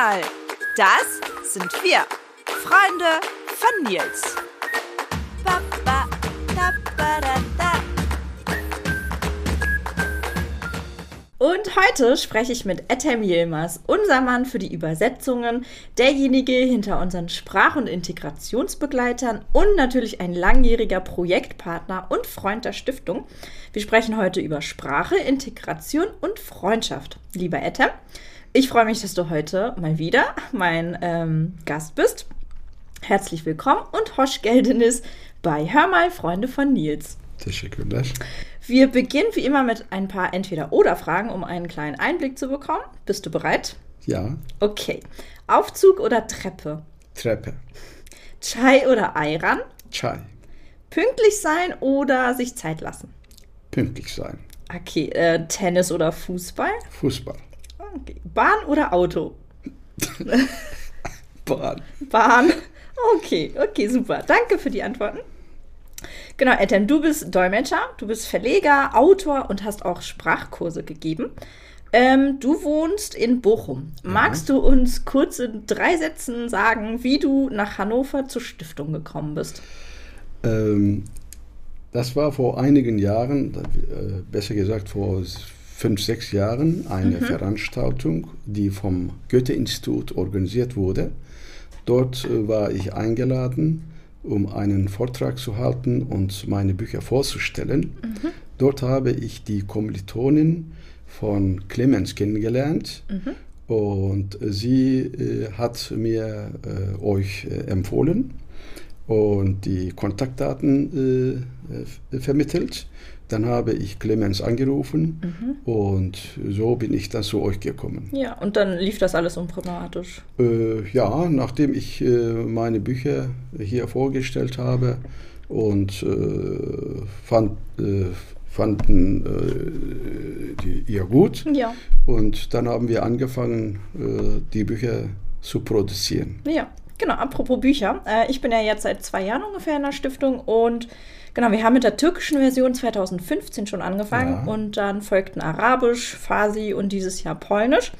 mal, das sind wir, Freunde von Nils. Und heute spreche ich mit Ethem Yilmaz, unser Mann für die Übersetzungen, derjenige hinter unseren Sprach- und Integrationsbegleitern und natürlich ein langjähriger Projektpartner und Freund der Stiftung. Wir sprechen heute über Sprache, Integration und Freundschaft. Lieber Ethem, ich freue mich, dass du heute mal wieder mein ähm, Gast bist. Herzlich willkommen und Hosch Geldenis bei Hör mal, Freunde von Nils. Teşekkürler. Wir beginnen wie immer mit ein paar Entweder-Oder-Fragen, um einen kleinen Einblick zu bekommen. Bist du bereit? Ja, Okay. Aufzug oder Treppe? Treppe. Chai oder Ayran? Çay. Pünktlich sein oder sich Zeit lassen? Pünktlich sein. Okay. Äh, Tennis oder Fußball? Fußball. Bahn oder Auto? Bahn. Bahn. Okay, okay, super. Danke für die Antworten. Genau, Ethem, du bist Dolmetscher, du bist Verleger, Autor und hast auch Sprachkurse gegeben. Ähm, du wohnst in Bochum. Magst du uns kurz in drei Sätzen sagen, wie du nach Hannover zur Stiftung gekommen bist? Ähm, das war vor einigen Jahren, äh, besser gesagt vor fünf, sechs Jahren, eine Veranstaltung, die vom Goethe-Institut organisiert wurde. Dort äh, war ich eingeladen, um einen Vortrag zu halten und meine Bücher vorzustellen. Dort habe ich die Kommilitonin von Clemens kennengelernt und sie äh, hat mir äh, euch äh, empfohlen und die Kontaktdaten äh, äh, vermittelt. Dann habe ich Clemens angerufen und so bin ich dann zu euch gekommen. Ja, und dann lief das alles unproblematisch. Äh, ja, nachdem ich äh, meine Bücher hier vorgestellt habe und äh, fand, äh, fanden äh, die ihr gut. Ja. Und dann haben wir angefangen, die Bücher zu produzieren. Ja, genau. Apropos Bücher. Äh, ich bin ja jetzt seit zwei Jahren ungefähr in der Stiftung und genau, wir haben mit der türkischen Version 2015 schon angefangen Ja. und dann folgten Arabisch, Farsi und dieses Jahr Polnisch.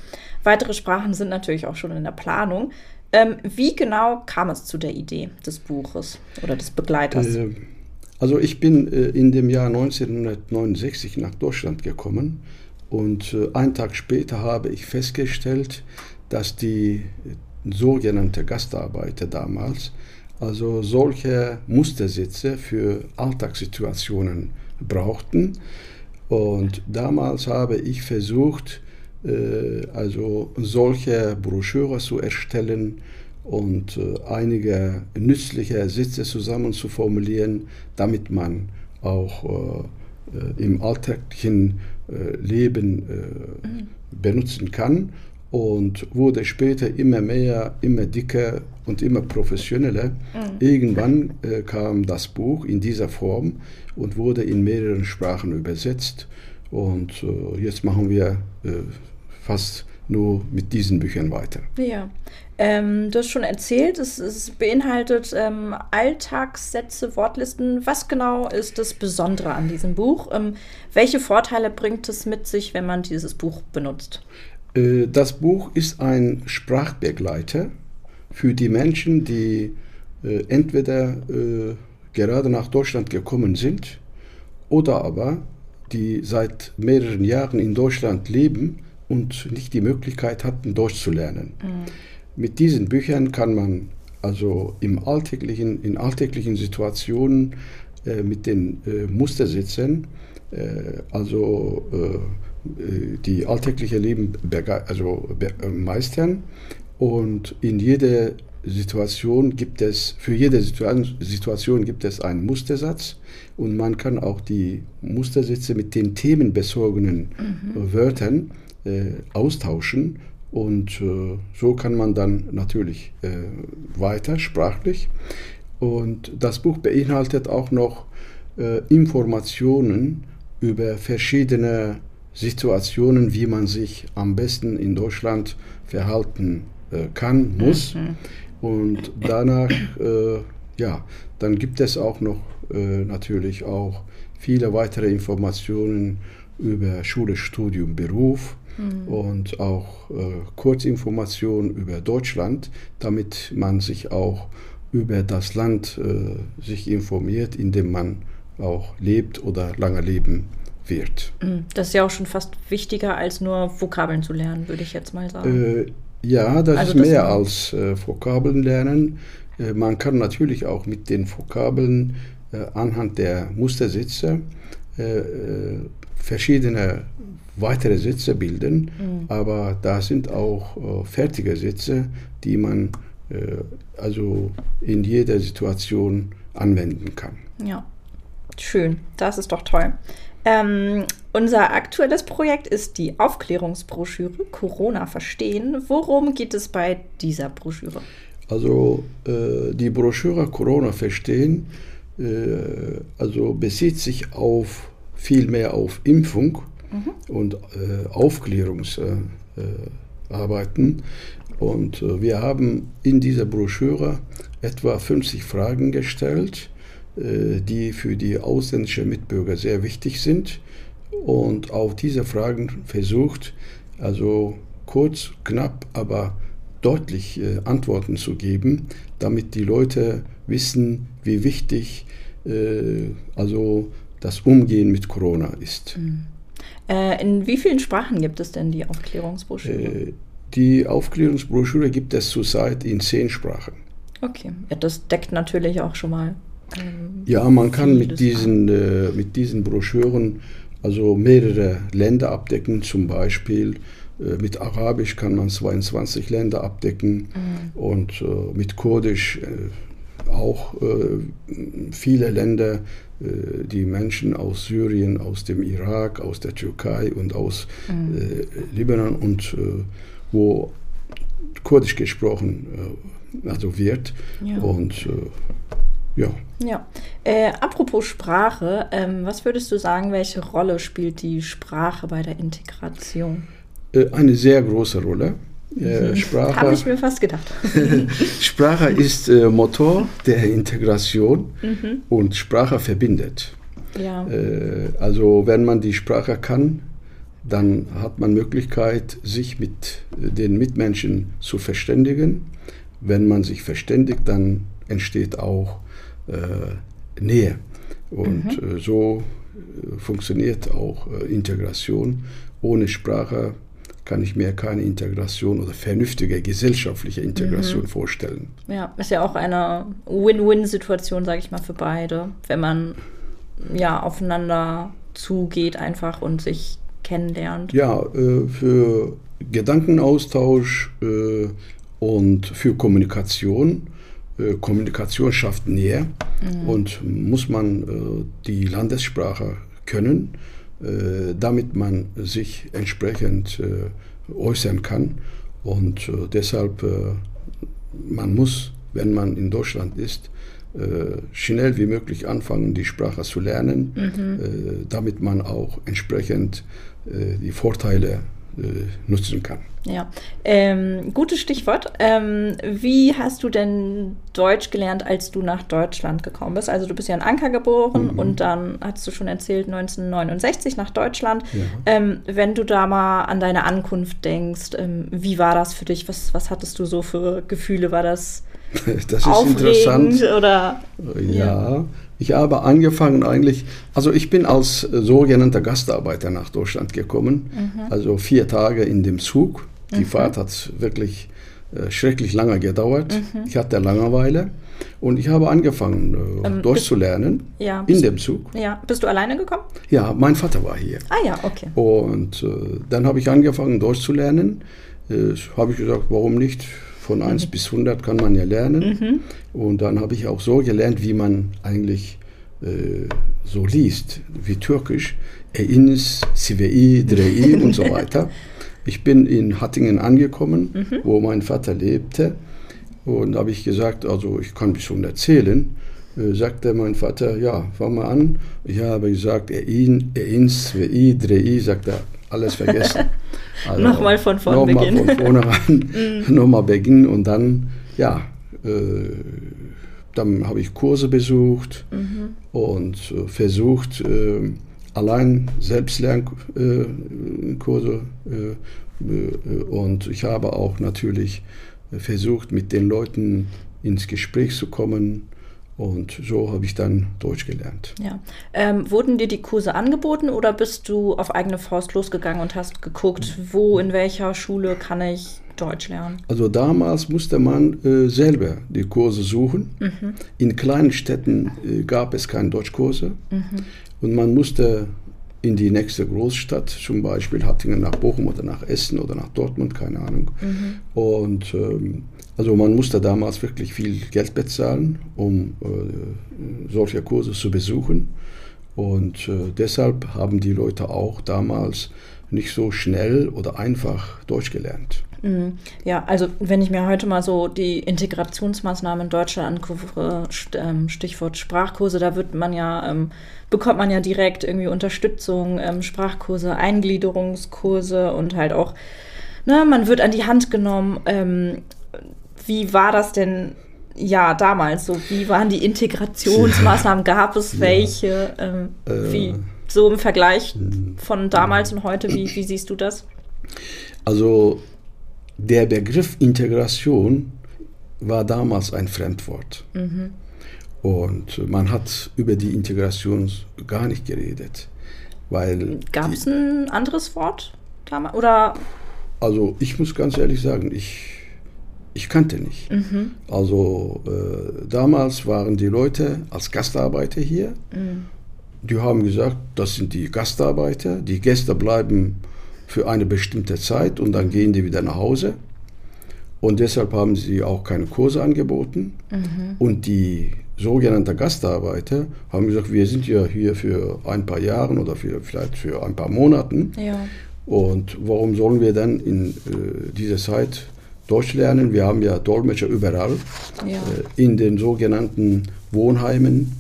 Weitere Sprachen sind natürlich auch schon in der Planung. Ähm, wie genau kam es zu der Idee des Buches oder des Begleiters? Äh, Also ich bin äh, in dem Jahr 1969 nach Deutschland gekommen und äh, einen Tag später habe ich festgestellt, dass die sogenannte Gastarbeiter damals. Also solche Mustersitze für Alltagssituationen brauchten. Und damals habe ich versucht, äh, also solche Broschüre zu erstellen und äh, einige nützliche Sätze zusammen zu formulieren, damit man auch äh, im alltäglichen Leben äh, benutzen kann und wurde später immer mehr, immer dicker und immer professioneller. Irgendwann äh, kam das Buch in dieser Form und wurde in mehreren Sprachen übersetzt und äh, jetzt machen wir äh, fast nur mit diesen Büchern weiter. Ja. Ähm, du hast schon erzählt, es, es beinhaltet ähm, Alltagssätze, Wortlisten. Was genau ist das Besondere an diesem Buch? Ähm, welche Vorteile bringt es mit sich, wenn man dieses Buch benutzt? Äh, Das Buch ist ein Sprachbegleiter für die Menschen, die äh, entweder äh, gerade nach Deutschland gekommen sind oder aber die seit mehreren Jahren in Deutschland leben und nicht die Möglichkeit hatten, Deutsch zu lernen. Mit diesen Büchern kann man also im alltäglichen, in alltäglichen Situationen äh, mit den äh, Mustersitzen, äh, also die alltägliche Leben also äh, meistern. Und in jeder Situation gibt es, für jede Situa- Situation gibt es einen Mustersatz. Und man kann auch die Mustersätze mit den themenbezogenen äh, Wörtern äh, austauschen. Und äh, so kann man dann natürlich äh, weiter sprachlich. Und das Buch beinhaltet auch noch äh, Informationen über verschiedene Situationen, wie man sich am besten in Deutschland verhalten äh, kann, muss. Und danach, äh, ja, dann gibt es auch noch äh, natürlich auch viele weitere Informationen über Schule, Studium, Beruf mhm. und auch äh, Kurzinformationen über Deutschland, damit man sich auch über das Land äh, sich informiert, in dem man auch lebt oder lange leben wird. Mhm. Das ist ja auch schon fast wichtiger als nur Vokabeln zu lernen, würde ich jetzt mal sagen. Äh, ja, das also ist mehr das als äh, Vokabeln lernen. Äh, man kann natürlich auch mit den Vokabeln äh, anhand der Mustersätze äh, verschiedene weitere Sätze bilden, mhm. aber da sind auch fertige Sätze, die man also in jeder Situation anwenden kann. Ja, schön, das ist doch toll. Ähm, unser aktuelles Projekt ist die Aufklärungsbroschüre Corona verstehen. Worum geht es bei dieser Broschüre? Also äh, die Broschüre Corona verstehen äh, also bezieht sich auf viel mehr auf Impfung mhm. und äh, Aufklärungsarbeiten. und äh, wir haben in dieser Broschüre etwa 50 Fragen gestellt die für die ausländischen Mitbürger sehr wichtig sind und auf diese Fragen versucht, also kurz, knapp, aber deutlich äh, Antworten zu geben, damit die Leute wissen, wie wichtig äh, also das Umgehen mit Corona ist. Äh, in wie vielen Sprachen gibt es denn die Aufklärungsbroschüre? Äh, die Aufklärungsbroschüre gibt es zurzeit in zehn Sprachen. Okay, ja, das deckt natürlich auch schon mal ja, man kann mit diesen, äh, mit diesen Broschüren also mehrere Länder abdecken, zum Beispiel äh, mit Arabisch kann man 22 Länder abdecken mhm. und äh, mit Kurdisch äh, auch viele Länder, die Menschen aus Syrien, aus dem Irak, aus der Türkei und aus mhm. Libanon und wo Kurdisch gesprochen also wird. Ja. Und ja. Ja. Äh, apropos Sprache, ähm, was würdest du sagen, welche Rolle spielt die Sprache bei der Integration? Äh, eine sehr große Rolle. Äh, Sprache, Habe ich mir fast gedacht. Sprache ist äh, Motor der Integration mhm. und Sprache verbindet. Ja. Äh, also wenn man die Sprache kann, dann hat man Möglichkeit, sich mit den Mitmenschen zu verständigen. Wenn man sich verständigt, dann entsteht auch Nähe. Und mhm. Äh, so äh, funktioniert auch Integration. Ohne Sprache kann ich mir keine Integration oder vernünftige gesellschaftliche Integration mhm. vorstellen. Ja, ist ja auch eine Win-Win-Situation, sage ich mal, für beide, wenn man ja aufeinander zugeht einfach und sich kennenlernt. Ja, äh, für Gedankenaustausch äh, und für Kommunikation äh, Kommunikation schafft Nähe mhm. und muss man äh, die Landessprache können, äh, damit man sich entsprechend äußern kann. Und deshalb, man muss, wenn man in Deutschland ist, schnell wie möglich anfangen, die Sprache zu lernen, mhm. damit man auch entsprechend die Vorteile nutzen kann. Ja, ähm, gutes Stichwort. Ähm, wie hast du denn Deutsch gelernt, als du nach Deutschland gekommen bist? Also du bist ja in Anker geboren mhm. und dann hast du schon erzählt 1969 nach Deutschland. Ja. Ähm, wenn du da mal an deine Ankunft denkst, ähm, wie war das für dich? Was, was hattest du so für Gefühle? War das, das ist interessant. Oder, ja. ja. Ich habe angefangen eigentlich, also ich bin als sogenannter Gastarbeiter nach Deutschland gekommen, mhm. also vier Tage in dem Zug. Die mhm. Fahrt hat wirklich äh, schrecklich lange gedauert. Mhm. Ich hatte Langeweile und ich habe angefangen, äh, ähm, Deutsch zu lernen ja, in dem Zug. Ja, bist du alleine gekommen? Ja, mein Vater war hier. Ah ja, okay. Und äh, dann habe ich angefangen, Deutsch zu lernen. Äh, habe ich gesagt, warum nicht? Von 1 mhm. bis 100 kann man ja lernen. Mhm. Und dann habe ich auch so gelernt, wie man eigentlich äh, so liest, wie Türkisch. Eins, Sivei, Drei und so weiter. Ich bin in Hattingen angekommen, mhm. wo mein Vater lebte. Und habe ich gesagt, also ich kann bis 100 zählen. Äh, sagte mein Vater, ja, fang mal an. Ich habe gesagt, Ein, Eins, Svei, Drei, sagt er, alles vergessen. Also, nochmal von vorne noch beginnen. Von vorne ran, mhm. nochmal beginnen und dann, ja, äh, dann habe ich Kurse besucht mhm. und äh, versucht, äh, allein Selbstlernkurse äh, äh, und ich habe auch natürlich versucht, mit den Leuten ins Gespräch zu kommen. Und so habe ich dann Deutsch gelernt. Ja. Ähm, wurden dir die Kurse angeboten oder bist du auf eigene Faust losgegangen und hast geguckt, wo, in welcher Schule kann ich Deutsch lernen? Also damals musste man äh, selber die Kurse suchen. Mhm. In kleinen Städten äh, gab es keine Deutschkurse. Mhm. Und man musste in die nächste Großstadt, zum Beispiel Hattingen nach Bochum oder nach Essen oder nach Dortmund, keine Ahnung. Mhm. Und ähm, also man musste damals wirklich viel Geld bezahlen, um äh, solche Kurse zu besuchen. Und äh, deshalb haben die Leute auch damals nicht so schnell oder einfach Deutsch gelernt. Mhm. Ja, also wenn ich mir heute mal so die Integrationsmaßnahmen in Deutschland angucke, ähm, Stichwort Sprachkurse, da wird man ja, ähm, bekommt man ja direkt irgendwie Unterstützung, ähm, Sprachkurse, Eingliederungskurse und halt auch, ne, man wird an die Hand genommen. Ähm, wie war das denn ja, damals so? Wie waren die Integrationsmaßnahmen? Gab es welche? Ähm, äh, wie so im Vergleich von damals und heute, wie, wie siehst du das? Also der Begriff Integration war damals ein Fremdwort. Mhm. Und man hat über die Integration gar nicht geredet. Gab es ein anderes Wort damals? Oder? Also ich muss ganz ehrlich sagen, ich, ich kannte nicht. Mhm. Also äh, damals waren die Leute als Gastarbeiter hier. Mhm. Die haben gesagt, das sind die Gastarbeiter. Die Gäste bleiben für eine bestimmte Zeit und dann gehen die wieder nach Hause. Und deshalb haben sie auch keine Kurse angeboten. Mhm. Und die sogenannten Gastarbeiter haben gesagt, wir sind ja hier für ein paar Jahre oder für, vielleicht für ein paar Monaten. Ja. Und warum sollen wir dann in äh, dieser Zeit Deutsch lernen? Wir haben ja Dolmetscher überall, ja. äh, in den sogenannten Wohnheimen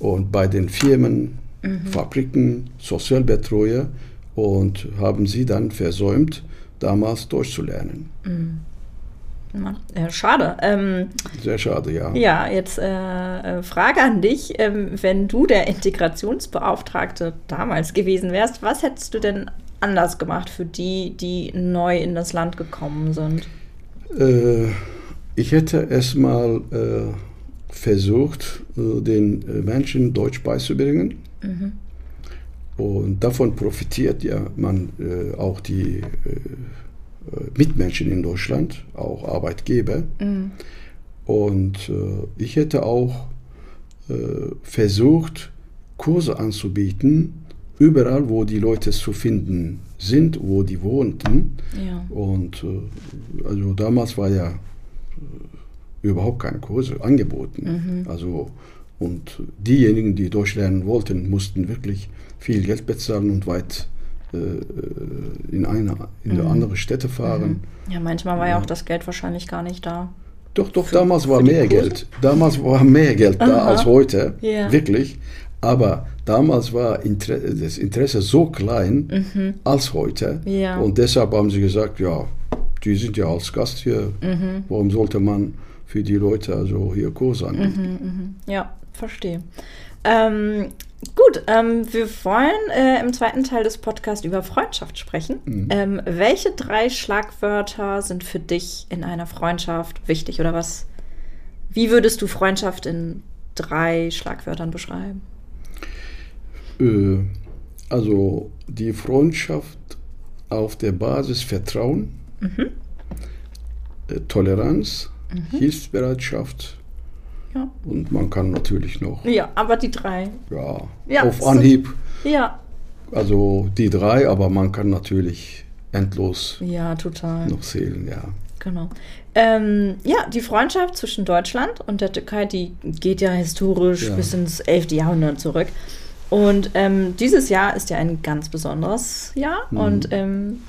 und bei den Firmen, mhm. Fabriken, Sozialbetreuer und haben sie dann versäumt, damals Deutsch zu lernen. Mhm. Ja, schade. Ähm, Sehr schade, ja. Ja, jetzt äh, äh, Frage an dich. Ähm, wenn du der Integrationsbeauftragte damals gewesen wärst, was hättest du denn anders gemacht für die, die neu in das Land gekommen sind? Äh, ich hätte erstmal äh, versucht, den Menschen Deutsch beizubringen. Mhm. Und davon profitiert ja man äh, auch die äh, Mitmenschen in Deutschland, auch Arbeitgeber. Mhm. Und äh, ich hätte auch äh, versucht, Kurse anzubieten, überall, wo die Leute zu finden sind, wo die wohnten. Ja. Und äh, also damals war ja äh, überhaupt keine Kurse angeboten. Mhm. Also und diejenigen, die Deutsch lernen wollten, mussten wirklich viel Geld bezahlen und weit äh, in eine, in mhm. andere Städte fahren. Mhm. Ja, manchmal war ja. ja auch das Geld wahrscheinlich gar nicht da. Doch, doch, für, damals war mehr Geld. Damals war mehr Geld da als heute, yeah. wirklich. Aber damals war Inter das Interesse so klein mhm. als heute. Ja. Und deshalb haben sie gesagt, ja, die sind ja als Gast hier. Mhm. Warum sollte man für die Leute also hier Kurse anbieten? Mhm, mhm. ja, verstehe. Ähm, gut, ähm, wir wollen äh, im zweiten Teil des Podcasts über Freundschaft sprechen. Mhm. Ähm, welche drei Schlagwörter sind für dich in einer Freundschaft wichtig oder was? Wie würdest du Freundschaft in drei Schlagwörtern beschreiben? Äh, also die Freundschaft auf der Basis Vertrauen, mhm. äh, Toleranz, mhm. Hilfsbereitschaft ja. Und man kann natürlich noch. Ja, aber die drei. Ja, ja auf Anhieb. Ja. Also die drei, aber man kann natürlich endlos ja, total. noch zählen, ja. Genau. Ähm, ja, die Freundschaft zwischen Deutschland und der Türkei, die geht ja historisch ja. bis ins 11. Jahrhundert zurück. Und ähm, dieses Jahr ist ja ein ganz besonderes Jahr. Mhm. Und ähm,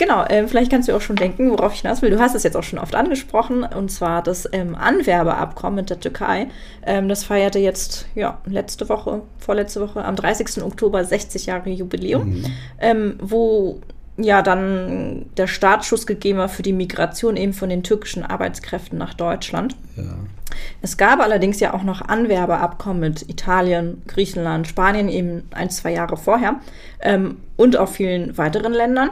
Genau, äh, vielleicht kannst du auch schon denken, worauf ich hinaus will. Du hast es jetzt auch schon oft angesprochen, und zwar das ähm, Anwerbeabkommen mit der Türkei. Ähm, das feierte jetzt, ja, letzte Woche, vorletzte Woche, am 30. Oktober 60 Jahre Jubiläum, mhm. ähm, wo ja dann der Startschuss gegeben war für die Migration eben von den türkischen Arbeitskräften nach Deutschland. Ja. Es gab allerdings ja auch noch Anwerbeabkommen mit Italien, Griechenland, Spanien eben ein, zwei Jahre vorher ähm, und auch vielen weiteren Ländern.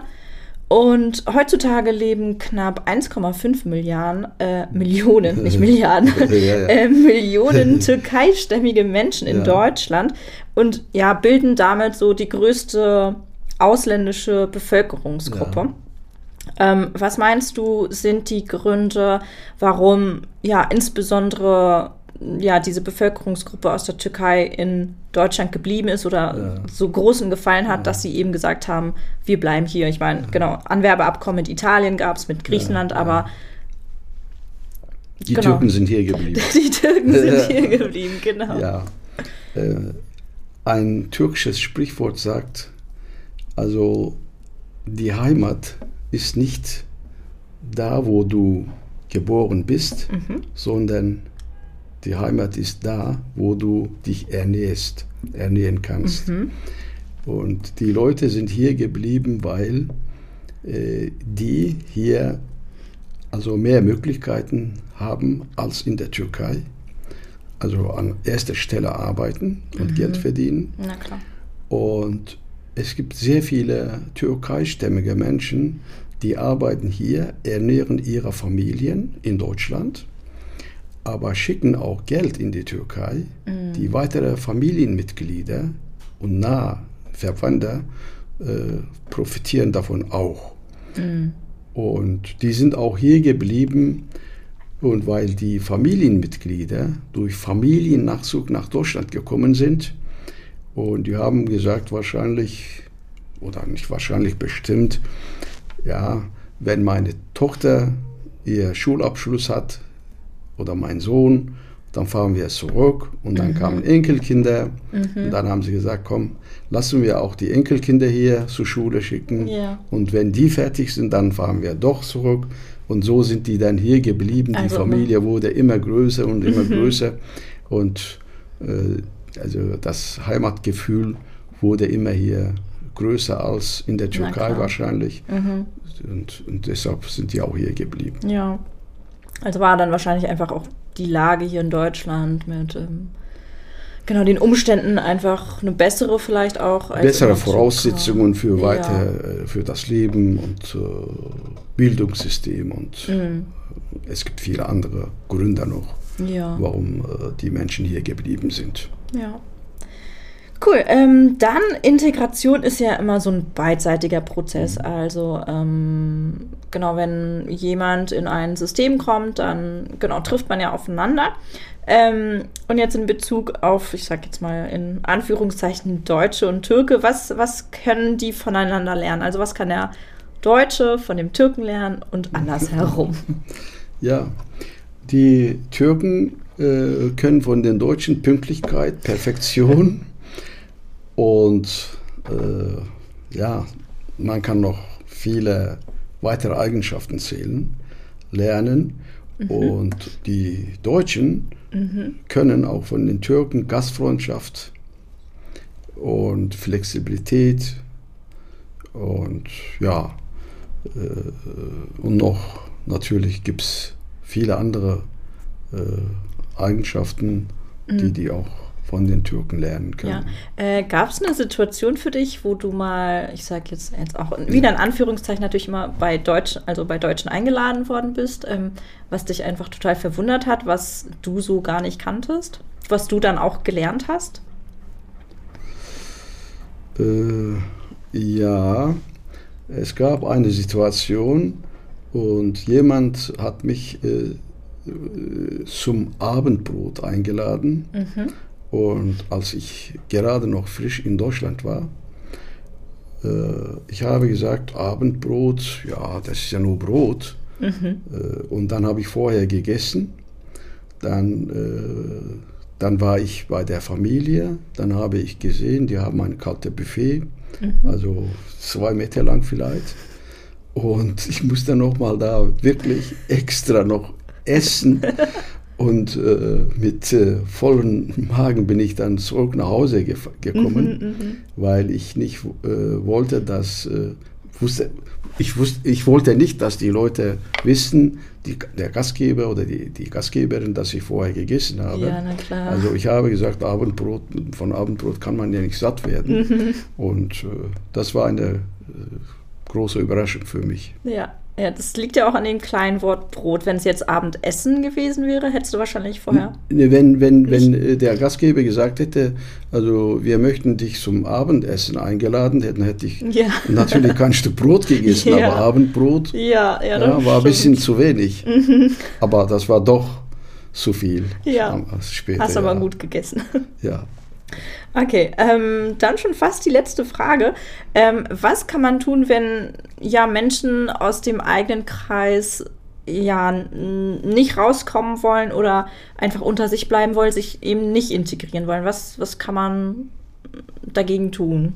Und heutzutage leben knapp 1,5 Milliarden, äh, Millionen, nicht Milliarden, ja, ja. Äh, Millionen türkeistämmige Menschen in ja. Deutschland und ja, bilden damit so die größte ausländische Bevölkerungsgruppe. Ähm, was meinst du, sind die Gründe, warum ja insbesondere ja, diese Bevölkerungsgruppe aus der Türkei in Deutschland geblieben ist oder ja. so großen Gefallen hat, ja. dass sie eben gesagt haben, wir bleiben hier. Ich meine, ja. genau, Anwerbeabkommen mit Italien gab es, mit Griechenland, aber die genau. Türken sind hier geblieben. Die Türken sind hier geblieben, genau. Ja. Äh, ein türkisches Sprichwort sagt, also die Heimat ist nicht da, wo du geboren bist, mhm. sondern die Heimat ist da, wo du dich ernährst, ernähren kannst. Mhm. Und die Leute sind hier geblieben, weil äh, die hier also mehr Möglichkeiten haben als in der Türkei. Also an erster Stelle arbeiten und mhm. Geld verdienen. Na klar. Und es gibt sehr viele türkeistämmige Menschen, die arbeiten hier, ernähren ihre Familien in Deutschland aber schicken auch Geld in die Türkei. Mhm. Die weitere Familienmitglieder und nahe Verwandte äh, profitieren davon auch. Mhm. Und die sind auch hier geblieben. Und weil die Familienmitglieder durch Familiennachzug nach Deutschland gekommen sind, und die haben gesagt, wahrscheinlich, oder nicht wahrscheinlich bestimmt, ja, wenn meine Tochter ihr Schulabschluss hat, oder mein Sohn. Dann fahren wir zurück und dann mhm. kamen Enkelkinder. Mhm. Und dann haben sie gesagt, komm, lassen wir auch die Enkelkinder hier zur Schule schicken. Ja. Und wenn die fertig sind, dann fahren wir doch zurück. Und so sind die dann hier geblieben. Also, die Familie wurde immer größer und immer mhm. größer. Und äh, also das Heimatgefühl wurde immer hier größer als in der Türkei wahrscheinlich. Mhm. Und, und deshalb sind die auch hier geblieben. Ja. Also war dann wahrscheinlich einfach auch die Lage hier in Deutschland mit ähm, genau den Umständen einfach eine bessere vielleicht auch. bessere Voraussetzungen für weiter, ja. Äh, für das Leben und äh, Bildungssystem und mhm. es gibt viele andere Gründe noch, ja. warum äh, die Menschen hier geblieben sind. Ja. Cool. Ähm, dann Integration ist ja immer so ein beidseitiger Prozess. Mhm. Also ähm, genau, wenn jemand in ein System kommt, dann genau trifft man ja aufeinander. Ähm, und jetzt in Bezug auf, ich sag jetzt mal in Anführungszeichen Deutsche und Türke, was, was können die voneinander lernen? Also was kann der Deutsche von dem Türken lernen und andersherum? Ja, die Türken äh, können von den Deutschen Pünktlichkeit, Perfektion Und äh, ja, man kann noch viele weitere Eigenschaften zählen, lernen. Mhm. Und die Deutschen mhm. können auch von den Türken Gastfreundschaft und Flexibilität und ja, äh, und noch natürlich gibt es viele andere äh, Eigenschaften, mhm. die die auch von den Türken lernen können. Ja. Äh, Gab es eine Situation für dich, wo du mal, ich sage jetzt, jetzt auch wieder in Anführungszeichen natürlich immer bei Deutsch, also bei Deutschen eingeladen worden bist, ähm, was dich einfach total verwundert hat, was du so gar nicht kanntest, was du dann auch gelernt hast? Äh, ja, es gab eine Situation und jemand hat mich äh, zum Abendbrot eingeladen. Mhm. Und als ich gerade noch frisch in Deutschland war, äh, ich habe gesagt, Abendbrot, ja, das ist ja nur Brot. Mhm. Äh, und dann habe ich vorher gegessen. Dann, äh, dann war ich bei der Familie. Dann habe ich gesehen, die haben ein kaltes Buffet, mhm. also zwei Meter lang vielleicht. Und ich musste noch mal da wirklich extra noch essen. Und äh, mit äh, vollem Magen bin ich dann zurück nach Hause ge gekommen, mhm, mhm, weil ich nicht äh, wollte, dass äh, wusste, ich, wusste, ich wollte nicht, dass die Leute wissen, die, der Gastgeber oder die, die Gastgeberin, dass ich vorher gegessen habe. Ja, na klar. Also ich habe gesagt, Abendbrot, von Abendbrot kann man ja nicht satt werden. Mhm. Und äh, das war eine äh, große Überraschung für mich. Ja. Ja, das liegt ja auch an dem kleinen Wort Brot. Wenn es jetzt Abendessen gewesen wäre, hättest du wahrscheinlich vorher. Wenn, wenn, wenn äh, der Gastgeber gesagt hätte, also wir möchten dich zum Abendessen eingeladen, dann hätte ich Ja. natürlich kein Stück Brot gegessen, Ja. aber Abendbrot Ja, ja, war ein bisschen zu wenig. Aber das war doch zu viel. Ja. am- Später, Hast aber gut gegessen. Ja. Okay, ähm, dann schon fast die letzte Frage. Ähm, was kann man tun, wenn ja Menschen aus dem eigenen Kreis ja nicht rauskommen wollen oder einfach unter sich bleiben wollen, sich eben nicht integrieren wollen? Was, was kann man dagegen tun?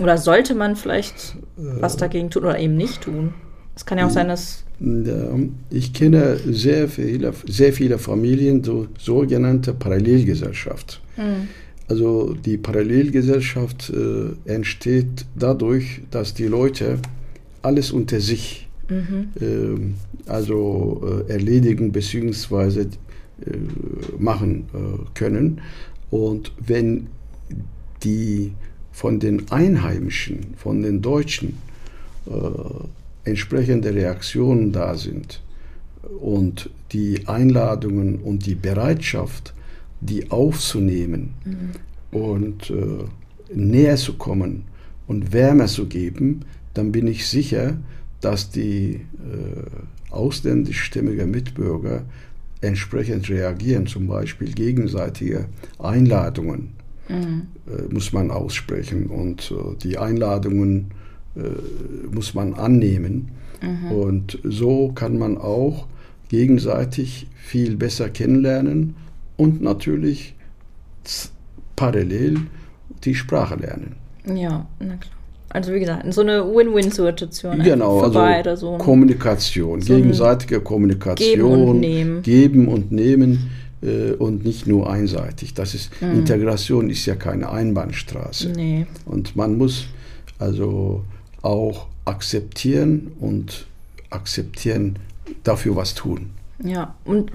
Oder sollte man vielleicht was dagegen tun oder eben nicht tun? Es kann ja auch sein, dass. Ja, Ich kenne sehr viele, sehr viele Familien, so sogenannte Parallelgesellschaft. Also die Parallelgesellschaft äh, entsteht dadurch, dass die Leute alles unter sich ähm, also äh, erledigen bzw. Äh, machen äh, können. Und wenn die von den Einheimischen, von den Deutschen äh, entsprechende Reaktionen da sind und die Einladungen und die Bereitschaft, die aufzunehmen und äh, näher zu kommen und Wärme zu geben, dann bin ich sicher, dass die äh, ausländischstämmigen Mitbürger entsprechend reagieren, zum Beispiel gegenseitige Einladungen äh, muss man aussprechen. Und äh, die Einladungen muss man annehmen. Und so kann man auch gegenseitig viel besser kennenlernen und natürlich parallel die Sprache lernen. Ja, na klar. Also wie gesagt, so eine Win-Win-Situation. Genau, also beide. So Kommunikation, so gegenseitige Kommunikation, Geben und Nehmen. Geben und Nehmen äh, und nicht nur einseitig. Das ist Mhm. Integration ist ja keine Einbahnstraße. Nee. Und man muss also auch akzeptieren und akzeptieren, dafür was tun. Ja, und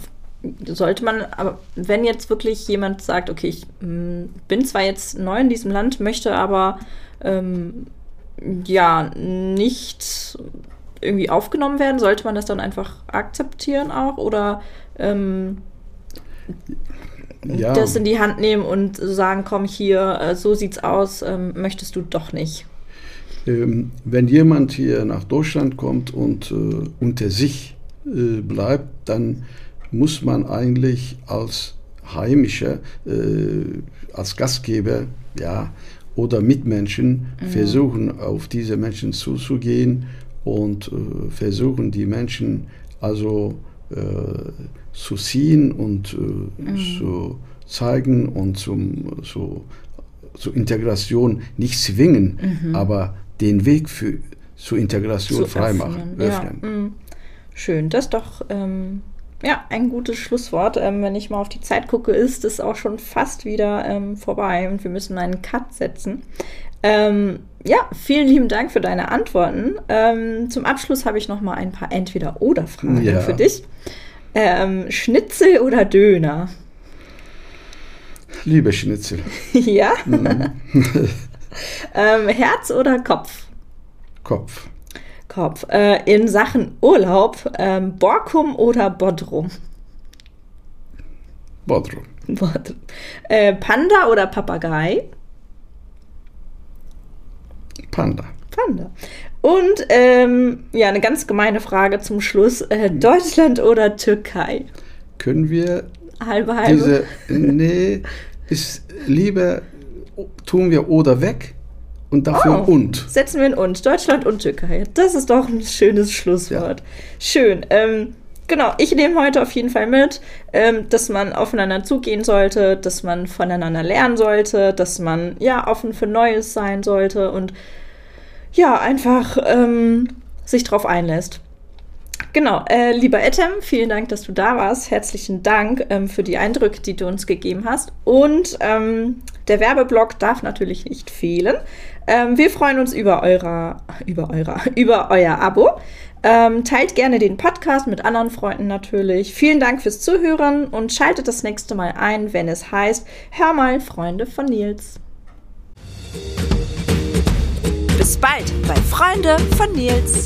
sollte man, aber wenn jetzt wirklich jemand sagt, okay, ich mm, bin zwar jetzt neu in diesem Land, möchte aber ähm, ja nicht irgendwie aufgenommen werden, sollte man das dann einfach akzeptieren auch oder ähm, Ja, das in die Hand nehmen und sagen, komm hier, äh, so sieht's aus, ähm, möchtest du doch nicht. Ähm, wenn jemand hier nach Deutschland kommt und äh, unter sich äh, bleibt, dann muss man eigentlich als Heimischer, äh, als Gastgeber, ja, oder Mitmenschen versuchen, auf diese Menschen zuzugehen und äh, versuchen, die Menschen also äh, zu ziehen und äh, zu zeigen und zum, zu, zur Integration nicht zwingen, aber den Weg für, zur Integration freimachen, öffnen. Ja, mm. Schön, das ist doch ähm, ja, ein gutes Schlusswort. Ähm, wenn ich mal auf die Zeit gucke, ist es auch schon fast wieder ähm, vorbei und wir müssen einen Cut setzen. Ähm, ja, vielen lieben Dank für deine Antworten. Ähm, zum Abschluss habe ich noch mal ein paar Entweder-Oder-Fragen Ja. für dich. Ähm, Schnitzel oder Döner? Liebe Schnitzel, ja? Ähm, Herz oder Kopf? Kopf, Kopf. Äh, in Sachen Urlaub, ähm, Borkum oder Bodrum? Bodrum, Bodrum. Äh, Panda oder Papagei? Panda. Panda. Und ähm, ja, eine ganz gemeine Frage zum Schluss. Äh, Deutschland oder Türkei? Können wir Halbe, halbe. diese, nee, ist lieber tun wir oder weg und dafür Oh, und. Setzen wir ein und. Deutschland und Türkei. Das ist doch ein schönes Schlusswort. Schön. Ähm, genau, ich nehme heute auf jeden Fall mit, ähm, dass man aufeinander zugehen sollte, dass man voneinander lernen sollte, dass man ja offen für Neues sein sollte und ja, einfach ähm, sich drauf einlässt. Genau, äh, lieber Etem, vielen Dank, dass du da warst. Herzlichen Dank ähm, für die Eindrücke, die du uns gegeben hast. Und ähm, der Werbeblock darf natürlich nicht fehlen. Ähm, wir freuen uns über eurer, über eurer, über euer Abo. Ähm, teilt gerne den Podcast mit anderen Freunden natürlich. Vielen Dank fürs Zuhören und schaltet das nächste Mal ein, wenn es heißt Hör mal, Freunde von Nils. Bis bald bei Freunde von Nils.